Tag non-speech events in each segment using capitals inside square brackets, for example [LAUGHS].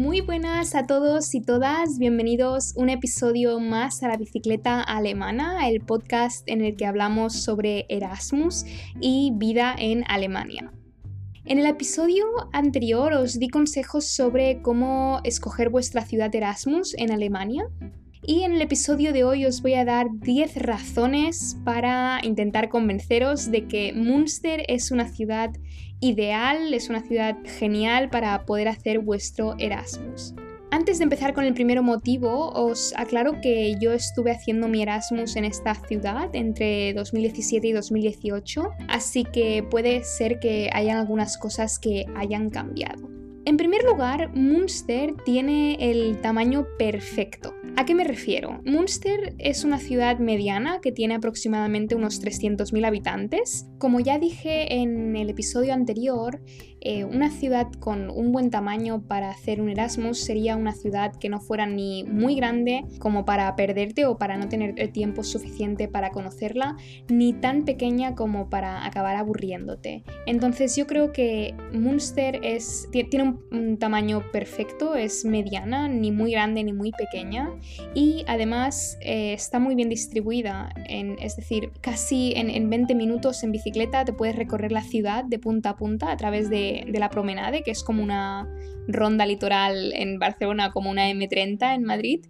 Muy buenas a todos y todas, bienvenidos un episodio más a la bicicleta alemana, el podcast en el que hablamos sobre Erasmus y vida en Alemania. En el episodio anterior os di consejos sobre cómo escoger vuestra ciudad Erasmus en Alemania y en el episodio de hoy os voy a dar 10 razones para intentar convenceros de que Münster es una ciudad ideal, es una ciudad genial para poder hacer vuestro Erasmus. Antes de empezar con el primer motivo, os aclaro que yo estuve haciendo mi Erasmus en esta ciudad entre 2017 y 2018, así que puede ser que hayan algunas cosas que hayan cambiado. En primer lugar, Münster tiene el tamaño perfecto. ¿A qué me refiero? Münster es una ciudad mediana que tiene aproximadamente unos 300.000 habitantes. Como ya dije en el episodio anterior, eh, una ciudad con un buen tamaño para hacer un Erasmus sería una ciudad que no fuera ni muy grande como para perderte o para no tener el tiempo suficiente para conocerla, ni tan pequeña como para acabar aburriéndote. Entonces yo creo que Münster es, tiene un, tamaño perfecto, es mediana, ni muy grande ni muy pequeña y además eh, está muy bien distribuida, es decir, casi en, en 20 minutos en bicicleta te puedes recorrer la ciudad de punta a punta a través de de, la promenade, que es como una ronda litoral en Barcelona, como una M30 en Madrid,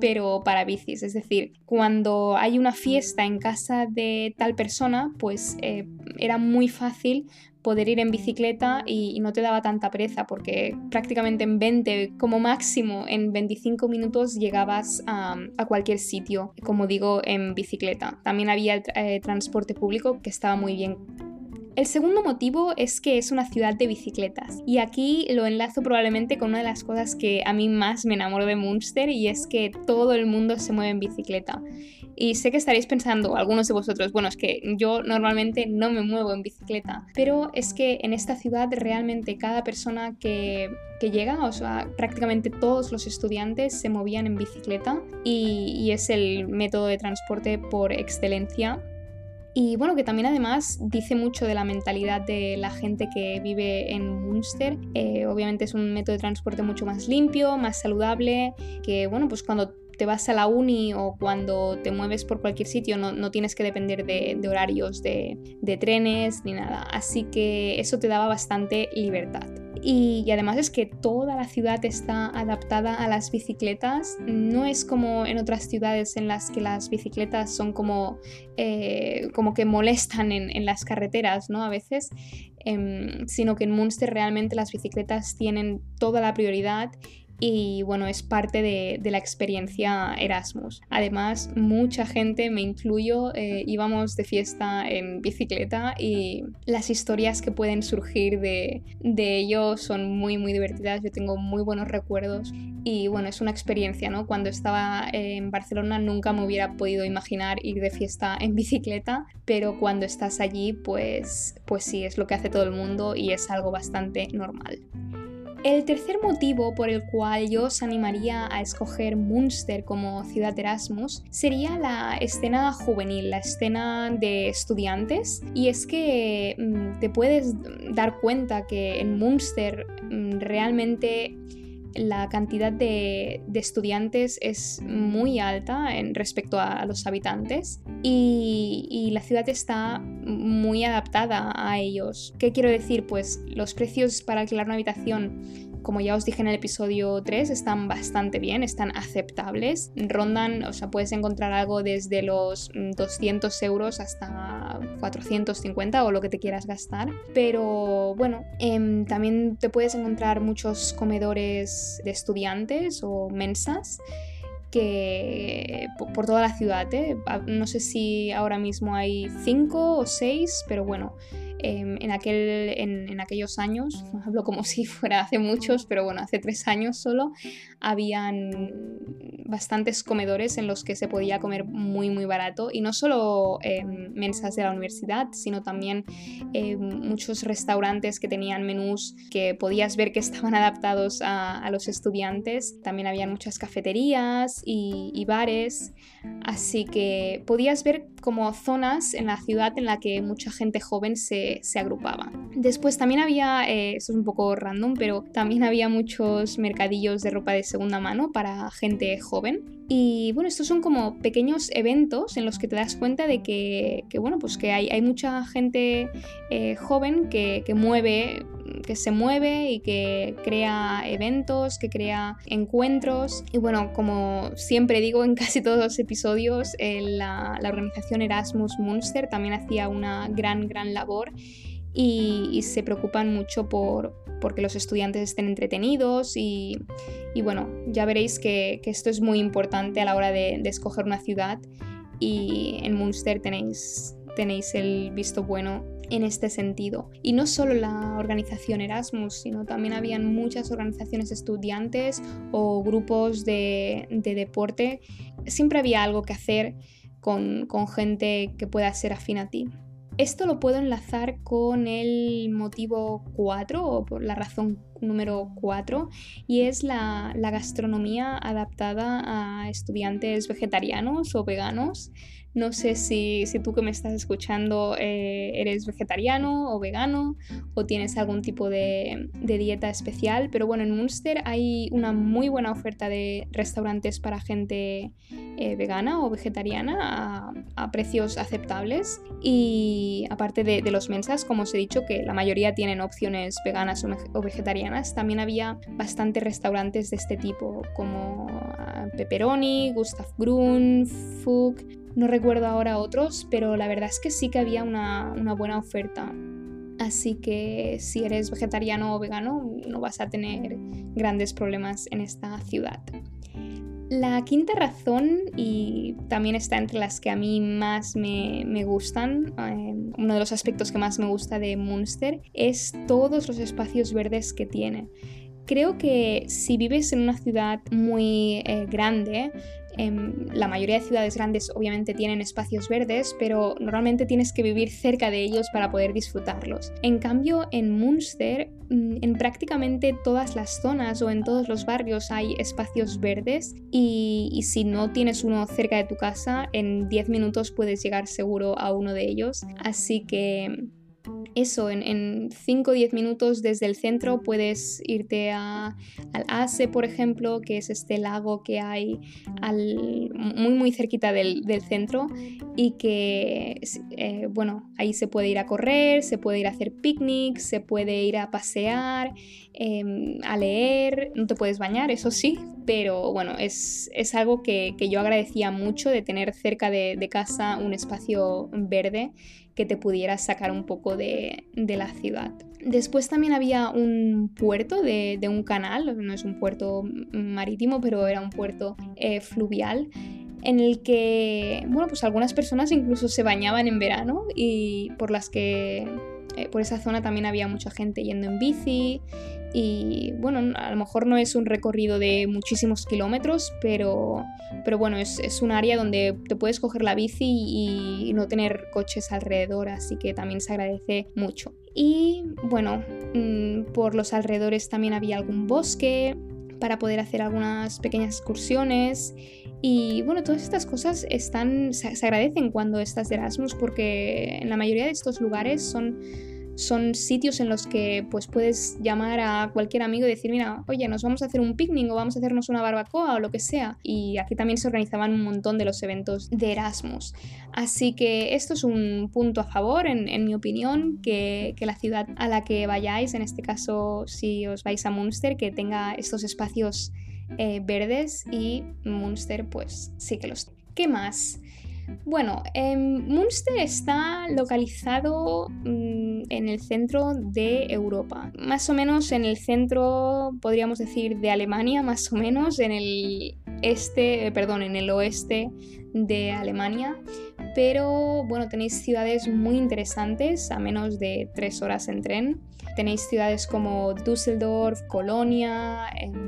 pero para bicis. Es decir, cuando hay una fiesta en casa de tal persona, pues eh, era muy fácil poder ir en bicicleta y, no te daba tanta pereza porque prácticamente en 20, como máximo en 25 minutos llegabas a, cualquier sitio, como digo, en bicicleta. También había eh, transporte público que estaba muy bien el segundo motivo es que es una ciudad de bicicletas y aquí lo enlazo probablemente con una de las cosas que a mí más me enamoro de Munster y es que todo el mundo se mueve en bicicleta. Y sé que estaréis pensando, algunos de vosotros, bueno, es que yo normalmente no me muevo en bicicleta, pero es que en esta ciudad realmente cada persona que, llega, o sea, prácticamente todos los estudiantes se movían en bicicleta y es el método de transporte por excelencia y bueno, que también además dice mucho de la mentalidad de la gente que vive en Munster. Eh, obviamente es un método de transporte mucho más limpio, más saludable, que bueno, pues cuando te vas a la uni o cuando te mueves por cualquier sitio no, no tienes que depender de, horarios de, de trenes ni nada. Así que eso te daba bastante libertad. Y, además es que toda la ciudad está adaptada a las bicicletas. No es como en otras ciudades en las que las bicicletas son como, eh, como que molestan en, las carreteras, ¿no? A veces. Em, sino que en Munster realmente las bicicletas tienen toda la prioridad y bueno, es parte de, la experiencia Erasmus. Además, mucha gente, me incluyo, eh, íbamos de fiesta en bicicleta y las historias que pueden surgir de, de ello son muy, muy divertidas. Yo tengo muy buenos recuerdos y bueno, es una experiencia, ¿no? Cuando estaba en Barcelona nunca me hubiera podido imaginar ir de fiesta en bicicleta, pero cuando estás allí, pues, pues sí, es lo que hace todo el mundo y es algo bastante normal. El tercer motivo por el cual yo os animaría a escoger Munster como ciudad Erasmus sería la escena juvenil, la escena de estudiantes. Y es que mm, te puedes dar cuenta que en Munster mm, realmente la cantidad de, estudiantes es muy alta en respecto a, los habitantes y, la ciudad está muy adaptada a ellos. ¿Qué quiero decir? Pues los precios para alquilar una habitación como ya os dije en el episodio 3, están bastante bien, están aceptables. Rondan, o sea, puedes encontrar algo desde los 200 mm, euros hasta 450 o lo que te quieras gastar. Pero bueno, em, también te puedes encontrar muchos comedores de estudiantes o mensas que por toda la ciudad, ¿eh? no sé si ahora mismo hay cinco o seis, pero bueno, Em, en, aquel, en, aquellos años, [LAUGHS] hablo como si fuera hace muchos, pero bueno, hace tres años solo, habían bastantes comedores en los que se podía comer muy muy barato y no solo em, mensas de la universidad, sino también em, muchos restaurantes que tenían menús que podías ver que estaban [LAUGHS] adaptados a, los estudiantes. También habían muchas cafeterías y, bares, así que podías ver como zonas en la ciudad en la que mucha gente joven se, se agrupaba. Después también había, eh, esto es un poco random, pero también había muchos mercadillos de ropa de segunda mano para gente joven. Y bueno, estos son como pequeños eventos en los que te das cuenta de que, bueno, pues que hay, hay mucha gente eh, joven que, que mueve que se mueve y que crea eventos, que crea encuentros. Y bueno, como siempre digo en [LAUGHS] casi todos los episodios, eh, la, la, organización Erasmus Munster también hacía una gran, gran labor y, se preocupan mucho por porque los estudiantes estén entretenidos y, bueno, ya veréis que, esto es muy importante a la hora de, de escoger una ciudad y en Munster tenéis, tenéis el visto bueno en este sentido. Y no solo la organización Erasmus, sino también habían muchas organizaciones estudiantes o grupos de, deporte. Siempre había algo que hacer con, con gente que pueda ser afín a ti. Esto lo puedo enlazar con el motivo 4 o por la razón número 4 y es la, la, gastronomía adaptada a estudiantes vegetarianos o veganos. No sé si, tú que me estás escuchando eh, eres vegetariano o vegano o tienes algún tipo de, dieta especial, pero bueno, en Munster hay una muy buena oferta de restaurantes para gente eh, vegana o vegetariana a, precios aceptables. Y aparte de, los mensas, como os he dicho, que la mayoría tienen opciones veganas o, vegetarianas, también había bastantes restaurantes de este tipo como ah, Pepperoni, Gustav Grun, Fug, no recuerdo ahora otros, pero la verdad es que sí que había una, buena oferta. Así que si eres vegetariano o vegano no vas a tener grandes problemas en esta ciudad. La quinta razón, y también está entre las que a mí más me, gustan, eh, uno de los aspectos que más me gusta de Munster, es todos los espacios verdes que tiene. Creo que si vives en una ciudad muy eh, grande, la mayoría de ciudades grandes obviamente tienen espacios verdes, pero normalmente tienes que vivir cerca de ellos para poder disfrutarlos. En cambio, en Munster, mm, en prácticamente todas las zonas o en todos los barrios hay espacios verdes y, y si no tienes uno cerca de tu casa, en 10 minutos puedes llegar seguro a uno de ellos. Así que eso, en 5 o 10 minutos desde el centro puedes irte al Ase, por ejemplo, que es este lago que hay muy muy cerquita del, centro y que, eh, bueno, ahí se puede ir a correr, se puede ir a hacer picnics, se puede ir a pasear, em, a leer, no te puedes bañar, eso sí, pero bueno, es, algo que, yo agradecía mucho de tener cerca de, de casa un espacio verde que te pudieras sacar un poco de, la ciudad. Después también había un puerto de, un canal, no es un puerto marítimo, pero era un puerto eh, fluvial en el que, bueno, pues algunas personas incluso se bañaban en verano y por las que eh, por esa zona también había mucha gente yendo en bici y bueno, a lo mejor no es un recorrido de muchísimos kilómetros, pero, pero bueno, es, es un área donde te puedes coger la bici y, no tener coches alrededor, así que también se agradece mucho. Y bueno, mm, por los alrededores también había algún bosque para poder hacer algunas pequeñas excursiones y bueno, todas estas cosas están, se, agradecen cuando estás de Erasmus porque en la mayoría de estos lugares son, son sitios en los que pues puedes llamar a cualquier amigo y decir, mira, oye, nos vamos a hacer un picnic o vamos a hacernos una barbacoa o lo que sea. Y aquí también se organizaban un montón de los eventos de Erasmus. Así que esto es un punto a favor, en, mi opinión, que, que la ciudad a la que vayáis, en este caso si os vais a Munster, que tenga estos espacios eh, verdes y Munster pues sí que los tiene. ¿Qué más? Bueno, em, Munster está localizado mm, en el centro de Europa, más o menos en el centro, podríamos decir, de Alemania, más o menos en el este, eh, perdón, en el oeste de Alemania, pero bueno, tenéis ciudades muy interesantes a menos de tres horas en tren tenéis ciudades como Düsseldorf, Colonia,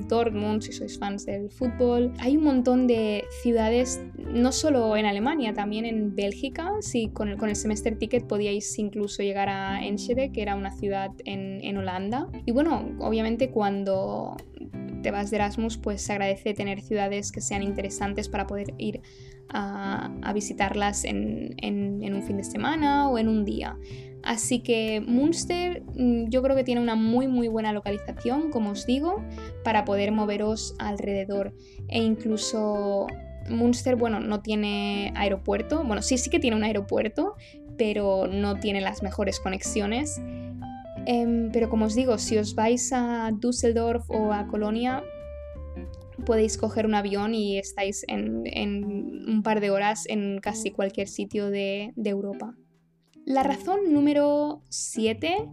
Dortmund, si sois fans del fútbol. Hay un montón de ciudades, no solo en Alemania, también en Bélgica. Si con el, con el semester ticket podíais incluso llegar a Enschede, que era una ciudad en, en Holanda. Y bueno, obviamente cuando te vas de Erasmus, pues se agradece tener ciudades que sean interesantes para poder ir a, visitarlas en, un fin de semana o en un día. Así que Munster mm, yo creo que tiene una muy muy buena localización, como os digo, para poder moveros alrededor. E incluso Munster, bueno, no tiene aeropuerto. Bueno, sí, sí que tiene un aeropuerto, pero no tiene las mejores conexiones. Em, pero como os digo, si os vais a Düsseldorf o a Colonia, podéis coger un avión y estáis en, un par de horas en casi cualquier sitio de, Europa. La razón número 7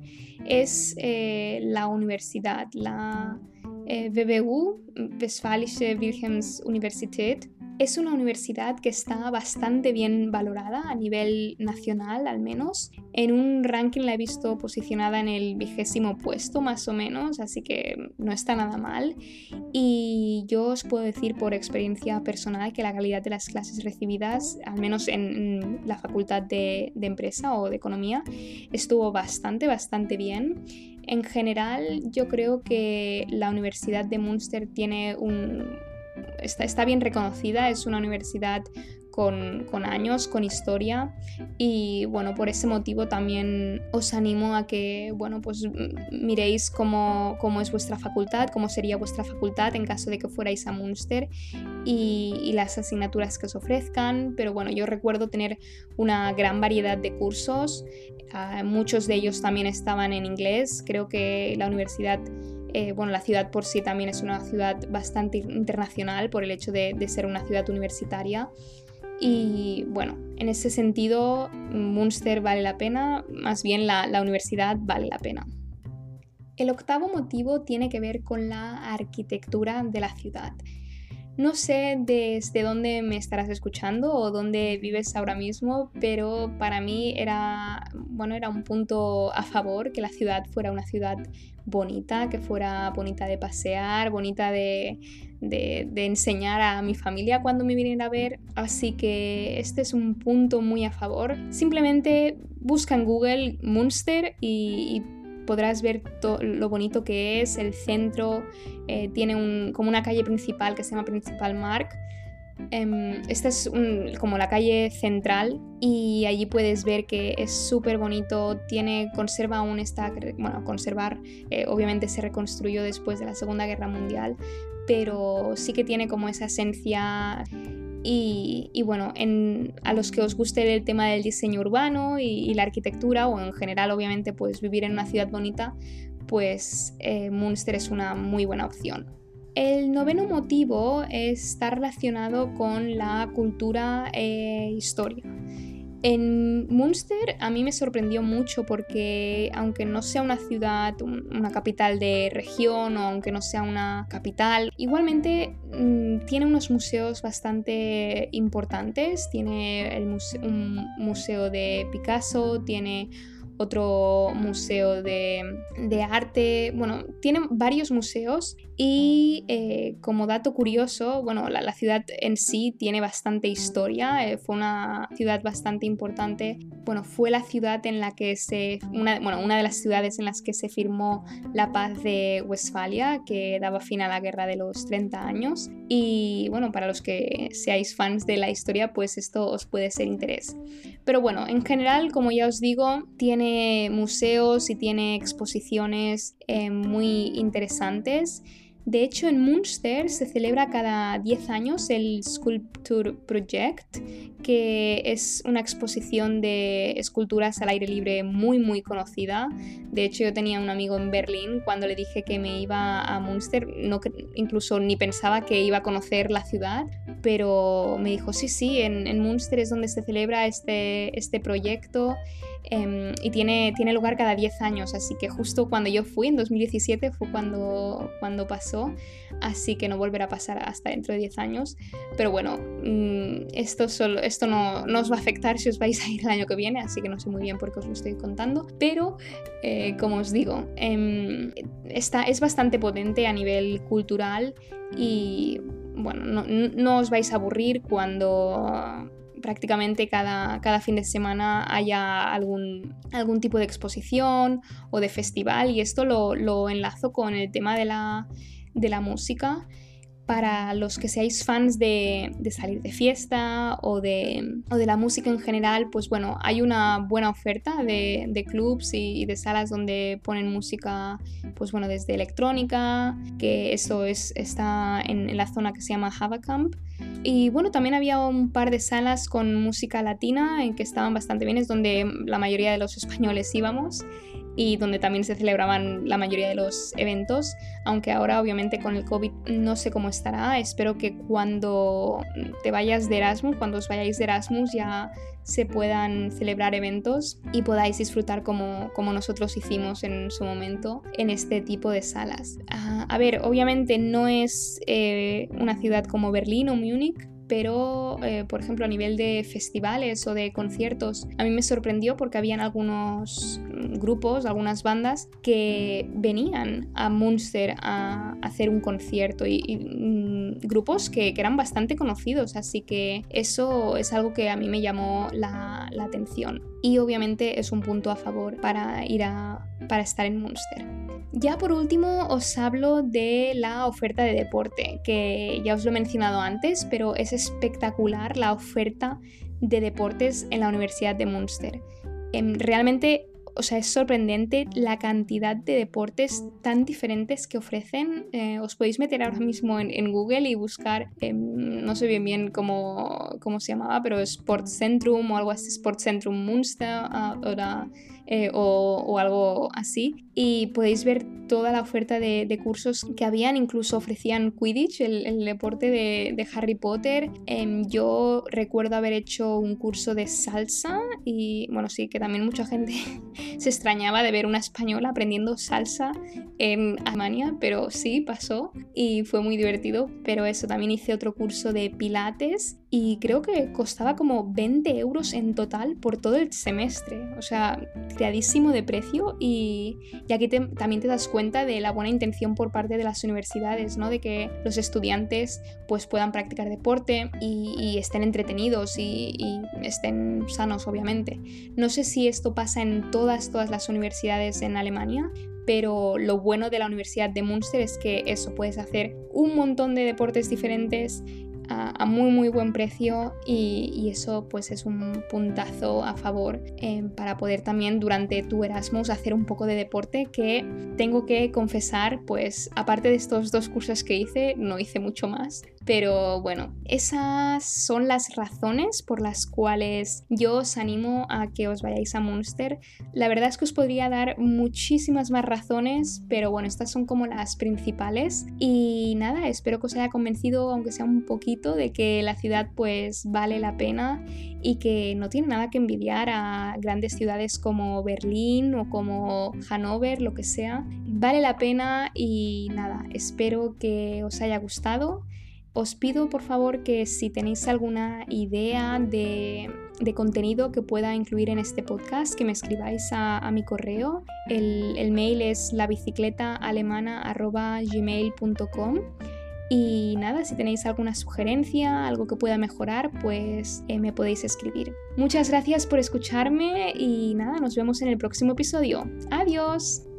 es eh, la universidad, la eh, WBU, Westfälische Wilhelms Universität, es una universidad que está bastante bien valorada a nivel nacional al menos. En un ranking la he visto posicionada en el vigésimo puesto más o menos, así que no está nada mal. Y yo os puedo decir por experiencia personal que la calidad de las clases recibidas, al menos en la facultad de, empresa o de economía, estuvo bastante, bastante bien. En general, yo creo que la Universidad de Münster tiene un, está, bien reconocida, es una universidad con, años, con historia y bueno, por ese motivo también os animo a que, bueno, pues miréis cómo, es vuestra facultad, cómo sería vuestra facultad en caso de que fuerais a Munster y, las asignaturas que os ofrezcan, pero bueno, yo recuerdo tener una gran variedad de cursos, ah, muchos de ellos también estaban en inglés, creo que la universidad eh, bueno, la ciudad por sí también es una ciudad bastante internacional por el hecho de, ser una ciudad universitaria. Y bueno, en ese sentido, Munster vale la pena, más bien la, la universidad vale la pena. El octavo motivo tiene que ver con la arquitectura de la ciudad. No sé desde dónde me estarás escuchando o dónde vives ahora mismo, pero para mí era, bueno, era un punto a favor que la ciudad fuera una ciudad bonita, que fuera bonita de pasear, bonita de, enseñar a mi familia cuando me vienen a ver. Así que este es un punto muy a favor. Simplemente busca en Google Munster y, podrás ver lo bonito que es, el centro, eh, tiene como una calle principal que se llama Principal Mark. Em, esta es como la calle central y allí puedes ver que es súper bonito, tiene, conserva aún esta, bueno, conservar, eh, obviamente se reconstruyó después de la Segunda Guerra Mundial, pero sí que tiene como esa esencia y, bueno, a los que os guste el tema del diseño urbano y, la arquitectura, o en general obviamente pues vivir en una ciudad bonita, pues eh, Munster es una muy buena opción. El noveno motivo está relacionado con la cultura e historia. En Munster a mí me sorprendió mucho porque aunque no sea una ciudad, una capital de región o aunque no sea una capital, igualmente mm, tiene unos museos bastante importantes. Tiene un museo de Picasso, tiene otro museo de, arte, bueno, tiene varios museos y eh, como dato curioso, bueno, la, ciudad en sí tiene bastante historia, eh, fue una ciudad bastante importante, bueno, fue la ciudad en la que se, una, bueno, una de las ciudades en las que se firmó la paz de Westfalia, que daba fin a la guerra de los 30 años y bueno, para los que seáis fans de la historia, pues esto os puede ser interés. Pero bueno, en general, como ya os digo, tiene museos y tiene exposiciones eh, muy interesantes. De hecho, en Munster se celebra cada 10 años el Sculpture Project, que es una exposición de esculturas al aire libre muy muy conocida. De hecho, yo tenía un amigo en Berlín cuando le dije que me iba a Munster, no, incluso ni pensaba que iba a conocer la ciudad, pero me dijo, sí, sí, en, en Munster es donde se celebra este, este proyecto em, y tiene, tiene lugar cada 10 años, así que justo cuando yo fui, en 2017, fue cuando, cuando pasó, así que no volverá a pasar hasta dentro de 10 años. Pero bueno, mm, esto, solo, esto no, no, os va a afectar si os vais a ir el año que viene, así que no sé muy bien por qué os lo estoy contando, pero eh, como os digo, eh, está, es bastante potente a nivel cultural y bueno, no, no os vais a aburrir cuando prácticamente cada, cada, fin de semana haya algún, algún, tipo de exposición o de festival. Y esto lo, lo enlazo con el tema de la, de la música para los que seáis fans de, salir de fiesta o de, o de, la música en general, pues bueno, hay una buena oferta de, de clubs y, de salas donde ponen música, pues bueno, desde electrónica, que eso es, está en, la zona que se llama Havacamp. Y bueno, también había un par de salas con música latina en que estaban bastante bien, es donde la mayoría de los españoles íbamos y donde también se celebraban la mayoría de los eventos, aunque ahora obviamente con el COVID no sé cómo estará, espero que cuando te vayas de Erasmus, cuando os vayáis de Erasmus ya se puedan celebrar eventos y podáis disfrutar como, como nosotros hicimos en su momento en este tipo de salas. Ah, a ver, obviamente no es eh, una ciudad como Berlín o Múnich, pero eh, por ejemplo a nivel de festivales o de conciertos, a mí me sorprendió porque habían algunos grupos, algunas bandas que venían a Munster a hacer un concierto y, mm, grupos que, eran bastante conocidos, así que eso es algo que a mí me llamó la, la atención y obviamente es un punto a favor para ir a para estar en Munster. Ya por último os hablo de la oferta de deporte, que ya os lo he mencionado antes, pero es espectacular la oferta de deportes en la Universidad de Munster. Em, realmente o sea, es sorprendente la cantidad de deportes tan diferentes que ofrecen. Eh, os podéis meter ahora mismo en, Google y buscar, em, no sé bien bien cómo, cómo, se llamaba, pero Sportcentrum o algo así, Sportcentrum Munster, uh, eh, o, algo así. Y podéis ver toda la oferta de, cursos que habían, incluso ofrecían Quidditch, el, deporte de, Harry Potter. Em, yo recuerdo haber hecho un curso de salsa y bueno, sí, que también mucha gente [LAUGHS] se extrañaba de ver una española aprendiendo salsa en Alemania, pero sí pasó y fue muy divertido. Pero eso, también hice otro curso de pilates y creo que costaba como 20 euros en total por todo el semestre. O sea, creadísimo de precio y, aquí también te das cuenta de la buena intención por parte de las universidades, ¿no? De que los estudiantes pues puedan practicar deporte y, estén entretenidos y, y, estén sanos, obviamente. No sé si esto pasa en todas, todas las universidades en Alemania, pero lo bueno de la Universidad de Münster es que eso, puedes hacer un montón de deportes diferentes a, muy muy buen precio y, eso pues es un puntazo a favor eh, para poder también durante tu Erasmus hacer un poco de deporte que tengo que confesar pues aparte de estos dos cursos que hice no hice mucho más pero bueno, esas son las razones por las cuales yo os animo a que os vayáis a Munster. La verdad es que os podría dar muchísimas más razones, pero bueno, estas son como las principales. Y nada, espero que os haya convencido, aunque sea un poquito, de que la ciudad pues vale la pena y que no tiene nada que envidiar a grandes ciudades como Berlín o como Hannover, lo que sea. Vale la pena y nada, espero que os haya gustado. Os pido por favor que si tenéis alguna idea de, contenido que pueda incluir en este podcast, que me escribáis a, mi correo. El, mail es labicicletaalemana.gmail.com y nada, si tenéis alguna sugerencia, algo que pueda mejorar, pues eh, me podéis escribir. Muchas gracias por escucharme y nada, nos vemos en el próximo episodio. Adiós.